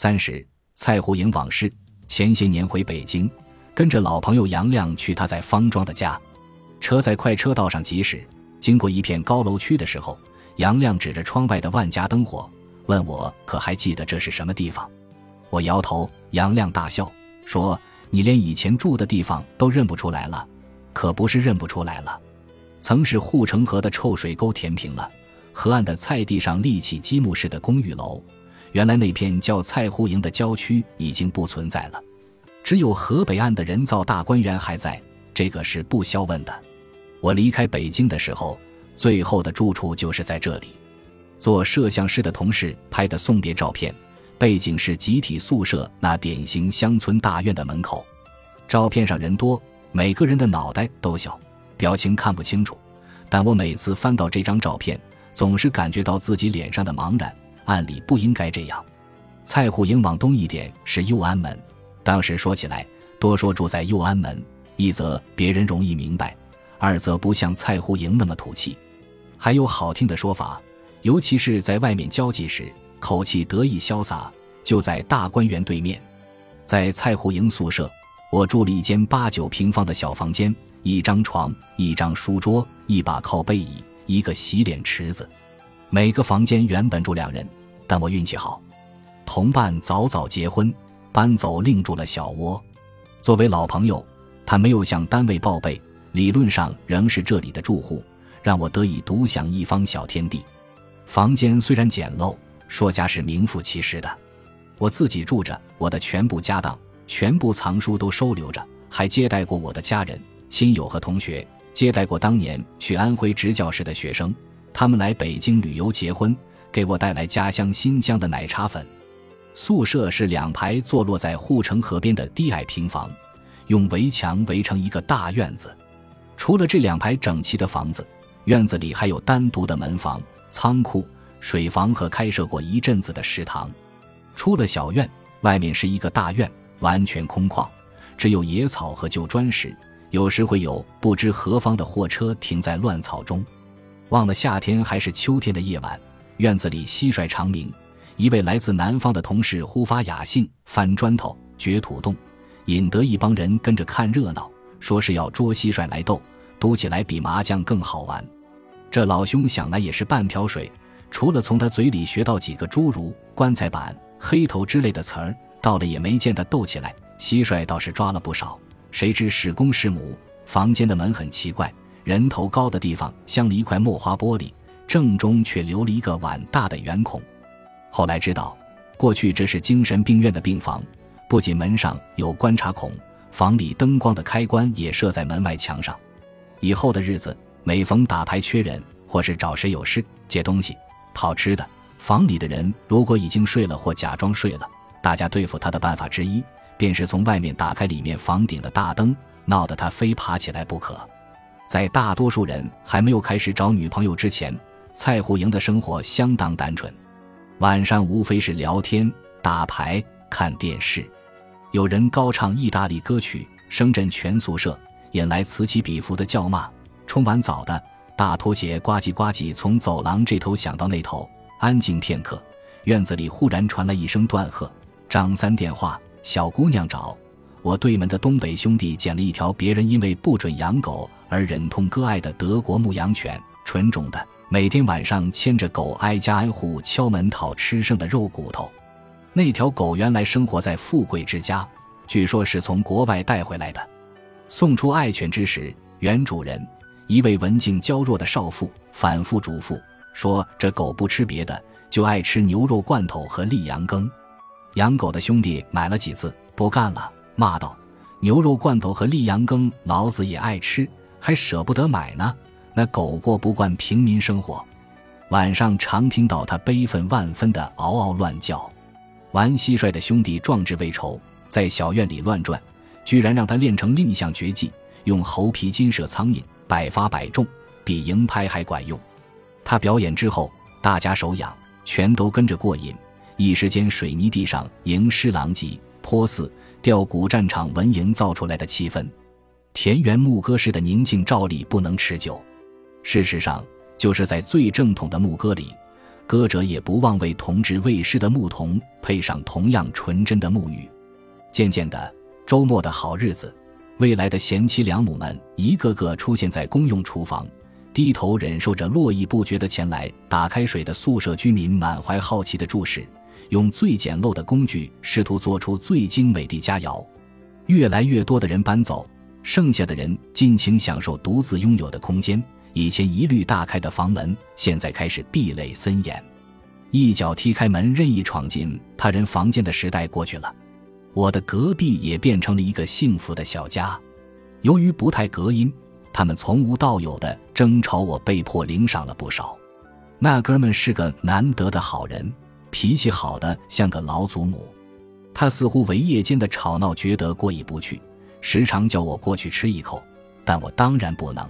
三十，蔡胡营往事。前些年回北京，跟着老朋友杨亮去他在方庄的家。车在快车道上疾驶，经过一片高楼区的时候，杨亮指着窗外的万家灯火，问我可还记得这是什么地方。我摇头，杨亮大笑说：“你连以前住的地方都认不出来了？可不是认不出来了，曾是护城河的臭水沟填平了，河岸的菜地上立起积木式的公寓楼。原来那片叫菜湖营的郊区已经不存在了，只有河北岸的人造大观园还在，这个是不消问的。我离开北京的时候，最后的住处就是在这里。做摄像师的同事拍的送别照片。”背景是集体宿舍那典型乡村大院的门口，照片上人多，每个人的脑袋都小，表情看不清楚。但我每次翻到这张照片，总是感觉到自己脸上的茫然。按理不应该这样。蔡户营往东一点是右安门，当时说起来，多说住在右安门，一则别人容易明白，二则不像蔡户营那么土气。还有好听的说法，尤其是在外面交际时。口气得意潇洒，就在大观园对面，在蔡户营宿舍，我住了一间八九平方的小房间，一张床，一张书桌，一把靠背椅，一个洗脸池子。每个房间原本住两人，但我运气好，同伴早早结婚，搬走另住了小窝。作为老朋友，他没有向单位报备，理论上仍是这里的住户，让我得以独享一方小天地。房间虽然简陋。说家是名副其实的，我自己住着，我的全部家当、全部藏书都收留着，还接待过我的家人、亲友和同学，接待过当年去安徽执教时的学生，他们来北京旅游结婚，给我带来家乡新疆的奶茶粉。宿舍是两排坐落在护城河边的低矮平房，用围墙围成一个大院子。除了这两排整齐的房子，院子里还有单独的门房、仓库。水房和开设过一阵子的食堂，出了小院，外面是一个大院，完全空旷，只有野草和旧砖石。有时会有不知何方的货车停在乱草中。忘了夏天还是秋天的夜晚，院子里蟋蟀长鸣。一位来自南方的同事忽发雅兴，翻砖头、掘土洞，引得一帮人跟着看热闹，说是要捉蟋蟀来斗，赌起来比麻将更好玩。这老兄想来也是半瓢水。除了从他嘴里学到几个诸如“棺材板”“黑头”之类的词儿，到了也没见他斗起来。蟋蟀倒是抓了不少，谁知是公是母？房间的门很奇怪，人头高的地方镶了一块墨花玻璃，正中却留了一个碗大的圆孔。后来知道，过去这是精神病院的病房，不仅门上有观察孔，房里灯光的开关也设在门外墙上。以后的日子，每逢打牌缺人，或是找谁有事借东西。讨吃的，房里的人如果已经睡了或假装睡了，大家对付他的办法之一，便是从外面打开里面房顶的大灯，闹得他非爬起来不可。在大多数人还没有开始找女朋友之前，蔡户营的生活相当单纯，晚上无非是聊天、打牌、看电视，有人高唱意大利歌曲，声震全宿舍，引来此起彼伏的叫骂。冲完澡的。大拖鞋呱唧呱唧从走廊这头响到那头，安静片刻，院子里忽然传来一声断喝：“张三电话，小姑娘找我。”对门的东北兄弟捡了一条别人因为不准养狗而忍痛割爱的德国牧羊犬，纯种的，每天晚上牵着狗挨家挨户敲门讨吃剩的肉骨头。那条狗原来生活在富贵之家，据说是从国外带回来的。送出爱犬之时，原主人。一位文静娇弱的少妇反复嘱咐说：“这狗不吃别的，就爱吃牛肉罐头和栗羊羹。”养狗的兄弟买了几次，不干了，骂道：“牛肉罐头和栗羊羹，老子也爱吃，还舍不得买呢。那狗过不惯平民生活，晚上常听到它悲愤万分的嗷嗷乱叫。玩蟋蟀的兄弟壮志未酬，在小院里乱转，居然让他练成另一项绝技，用猴皮筋射苍蝇。”百发百中，比蝇拍还管用。他表演之后，大家手痒，全都跟着过瘾。一时间，水泥地上吟诗狼藉，颇似吊古战场文营造出来的气氛。田园牧歌式的宁静照例不能持久。事实上，就是在最正统的牧歌里，歌者也不忘为同治未失的牧童配上同样纯真的牧女。渐渐的，周末的好日子，未来的贤妻良母们一个个出现在公用厨房，低头忍受着络绎不绝的前来打开水的宿舍居民满怀好奇的注视，用最简陋的工具试图做出最精美的佳肴。越来越多的人搬走，剩下的人尽情享受独自拥有的空间。以前一律大开的房门，现在开始壁垒森严，一脚踢开门，任意闯进他人房间的时代过去了。我的隔壁也变成了一个幸福的小家。由于不太隔音，他们从无到有的争吵，我被迫领赏了不少。那哥们是个难得的好人，脾气好的像个老祖母。他似乎为夜间的吵闹觉得过意不去，时常叫我过去吃一口，但我当然不能。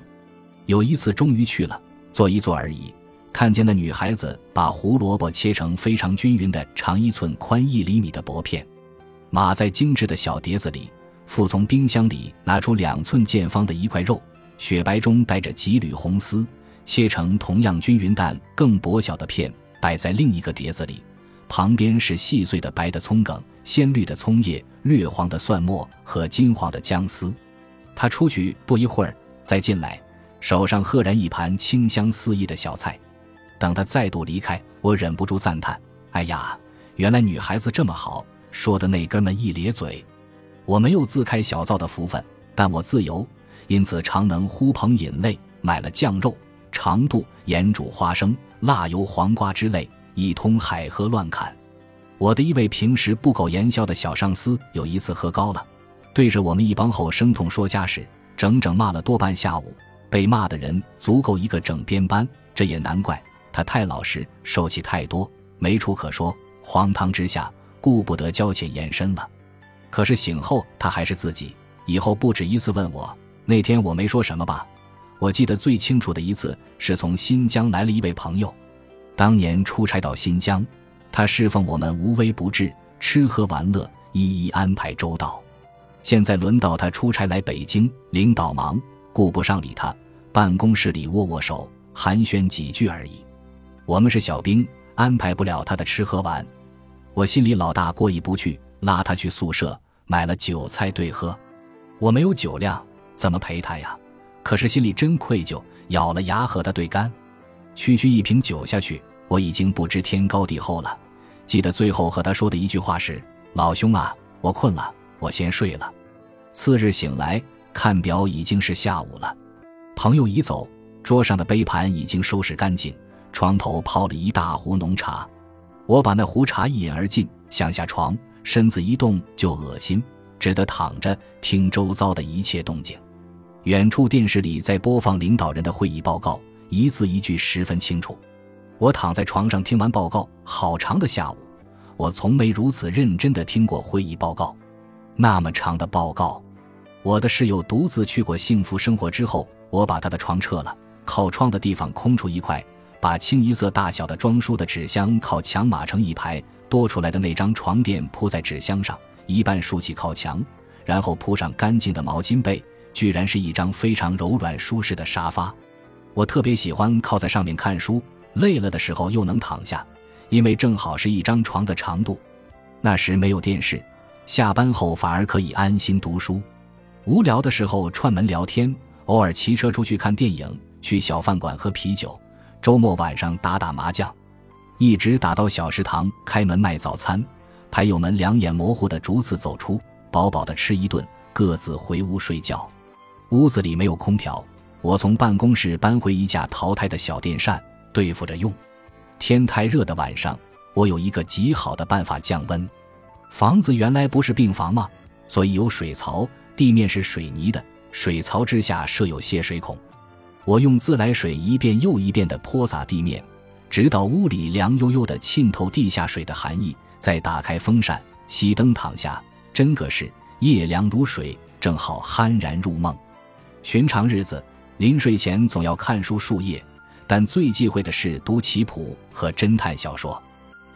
有一次，终于去了，坐一坐而已。看见那女孩子把胡萝卜切成非常均匀的长一寸、宽一厘米的薄片，码在精致的小碟子里。复从冰箱里拿出两寸见方的一块肉，雪白中带着几缕红丝，切成同样均匀但更薄小的片，摆在另一个碟子里。旁边是细碎的白的葱梗、鲜绿的葱叶、略黄的蒜末和金黄的姜丝。他出去不一会儿，再进来。手上赫然一盘清香四溢的小菜，等他再度离开，我忍不住赞叹：“哎呀，原来女孩子这么好！”说的那哥们一咧嘴。我没有自开小灶的福分，但我自由，因此常能呼朋引类，买了酱肉、长肚、盐煮花生、辣油黄瓜之类，一通海喝乱砍。我的一位平时不苟言笑的小上司，有一次喝高了，对着我们一帮后生痛说家事，整整骂了多半下午。被骂的人足够一个整编班，这也难怪他太老实，受气太多，没处可说，荒唐之下顾不得交浅言深了。可是醒后他还是自己，以后不止一次问我，那天我没说什么吧？我记得最清楚的一次是从新疆来了一位朋友，当年出差到新疆，他侍奉我们无微不至，吃喝玩乐一一安排周到。现在轮到他出差来北京，领导忙。顾不上理他，办公室里握握手，寒暄几句而已。我们是小兵，安排不了他的吃喝玩。我心里老大过意不去，拉他去宿舍买了酒菜对喝。我没有酒量，怎么陪他呀？可是心里真愧疚，咬了牙和他对干。区区一瓶酒下去，我已经不知天高地厚了。记得最后和他说的一句话是：“老兄啊，我困了，我先睡了。”次日醒来。看表已经是下午了，朋友已走，桌上的杯盘已经收拾干净，床头泡了一大壶浓茶。我把那壶茶一饮而尽，想下床，身子一动就恶心，只得躺着听周遭的一切动静。远处电视里在播放领导人的会议报告，一字一句十分清楚。我躺在床上听完报告，好长的下午，我从没如此认真地听过会议报告，那么长的报告。我的室友独自去过幸福生活之后，我把他的床撤了，靠窗的地方空出一块，把清一色大小的装书的纸箱靠墙码成一排，多出来的那张床垫铺在纸箱上，一半竖起靠墙，然后铺上干净的毛巾被，居然是一张非常柔软舒适的沙发。我特别喜欢靠在上面看书，累了的时候又能躺下，因为正好是一张床的长度。那时没有电视，下班后反而可以安心读书。无聊的时候串门聊天，偶尔骑车出去看电影，去小饭馆喝啤酒，周末晚上打打麻将，一直打到小食堂开门卖早餐，牌友们两眼模糊的逐次走出，饱饱的吃一顿，各自回屋睡觉。屋子里没有空调，我从办公室搬回一架淘汰的小电扇对付着用。天太热的晚上，我有一个极好的办法降温。房子原来不是病房吗？所以有水槽。地面是水泥的，水槽之下设有泄水孔。我用自来水一遍又一遍地泼洒地面，直到屋里凉悠悠的浸透地下水的寒意。再打开风扇，熄灯躺下，真个是夜凉如水，正好酣然入梦。寻常日子，临睡前总要看书数页，但最忌讳的是读棋谱和侦探小说。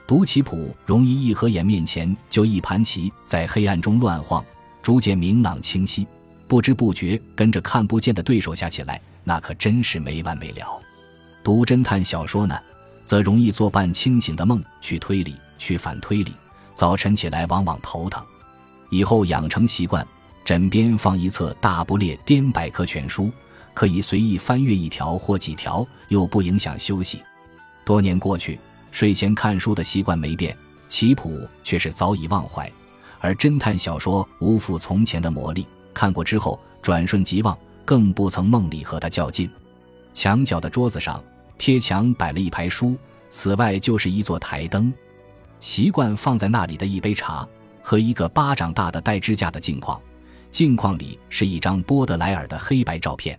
读棋谱容易一合眼面前就一盘棋在黑暗中乱晃。逐渐明朗清晰，不知不觉跟着看不见的对手下起来，那可真是没完没了。读侦探小说呢，则容易做半清醒的梦去推理、去反推理，早晨起来往往头疼。以后养成习惯，枕边放一册《大不列颠百科全书》，可以随意翻阅一条或几条，又不影响休息。多年过去，睡前看书的习惯没变，棋谱却是早已忘怀。而侦探小说无复从前的魔力，看过之后转瞬即忘，更不曾梦里和他较劲。墙角的桌子上贴墙摆了一排书，此外就是一座台灯，习惯放在那里的一杯茶和一个巴掌大的带支架的镜框，镜框里是一张波德莱尔的黑白照片，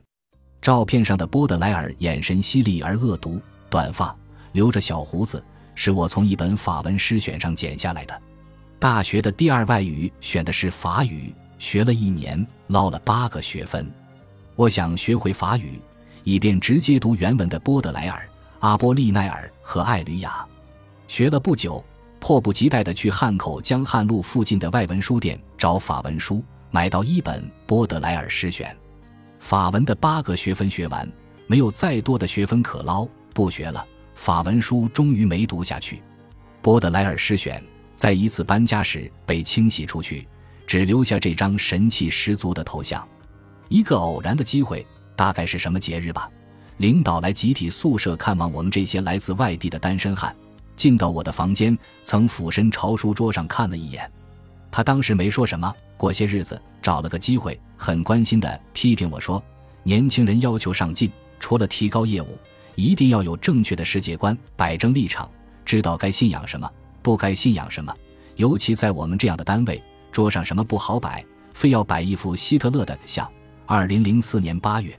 照片上的波德莱尔眼神犀利而恶毒，短发，留着小胡子，是我从一本法文诗选上剪下来的。大学的第二外语选的是法语，学了一年，捞了八个学分。我想学会法语，以便直接读原文的波德莱尔、阿波利奈尔和艾吕雅。学了不久，迫不及待地去汉口江汉路附近的外文书店找法文书，买到一本波德莱尔诗选。法文的八个学分学完，没有再多的学分可捞，不学了。法文书终于没读下去，波德莱尔诗选。在一次搬家时被清洗出去，只留下这张神气十足的头像。一个偶然的机会，大概是什么节日吧？领导来集体宿舍看望我们这些来自外地的单身汉，进到我的房间，曾俯身朝书桌上看了一眼。他当时没说什么。过些日子找了个机会，很关心地批评我说：“年轻人要求上进，除了提高业务，一定要有正确的世界观，摆正立场，知道该信仰什么。”不该信仰什么，尤其在我们这样的单位，桌上什么不好摆，非要摆一幅希特勒的像。二零零四年八月，